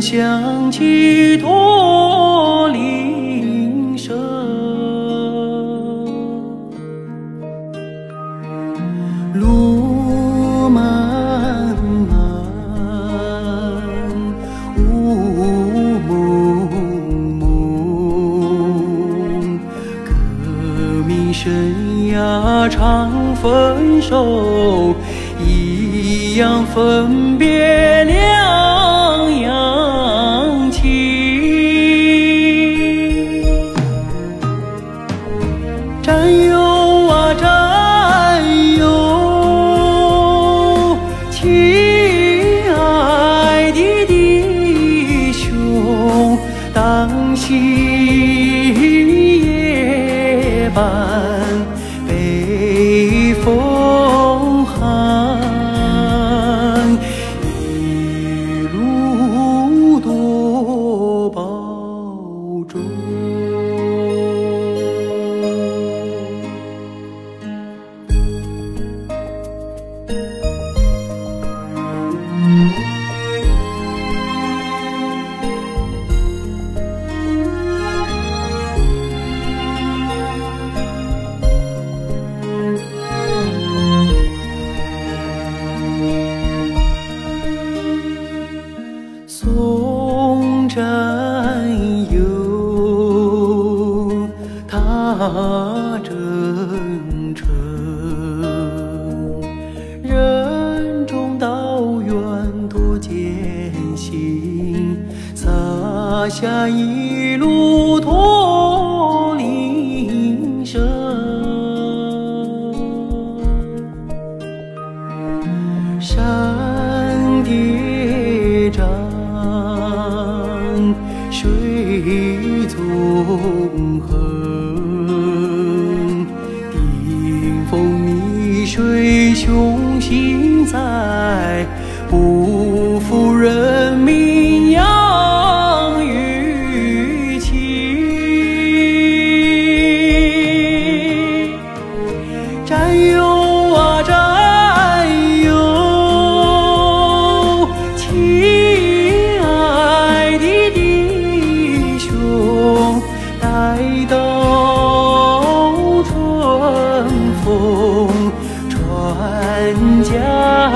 响起驼铃声，路漫漫，雾蒙蒙，革命生涯常分手，一样分别两当夕夜半。征程，任重道远多艰辛，洒下一路驼铃声。山叠嶂，水纵横，追雄心在不负人人家